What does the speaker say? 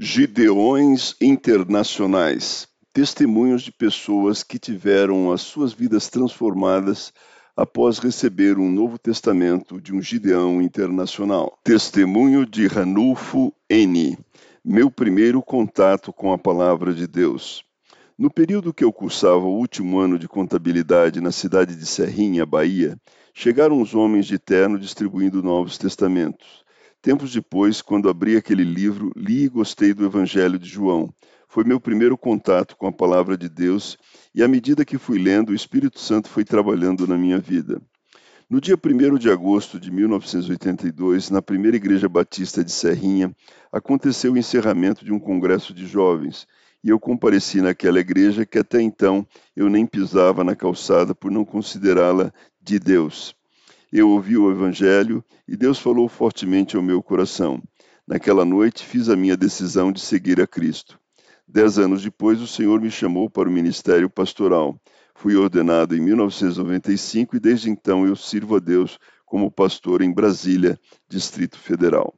Gideões Internacionais testemunhos de pessoas que tiveram as suas vidas transformadas após receber um Novo Testamento de um Gideão internacional. Testemunho de Ranulfo N. Meu primeiro contato com a Palavra de Deus. No período que eu cursava o último ano de contabilidade na cidade de Serrinha, Bahia, chegaram os homens de terno distribuindo Novos Testamentos. Tempos depois, quando abri aquele livro, li e gostei do Evangelho de João. Foi meu primeiro contato com a palavra de Deus e, à medida que fui lendo, o Espírito Santo foi trabalhando na minha vida. No dia 1 de agosto de 1982, na primeira Igreja Batista de Serrinha, aconteceu o encerramento de um congresso de jovens e eu compareci naquela igreja que até então eu nem pisava na calçada por não considerá-la de Deus. Eu ouvi o Evangelho e Deus falou fortemente ao meu coração. Naquela noite fiz a minha decisão de seguir a Cristo. Dez anos depois, o Senhor me chamou para o ministério pastoral. Fui ordenado em 1995 e desde então eu sirvo a Deus como pastor em Brasília, Distrito Federal.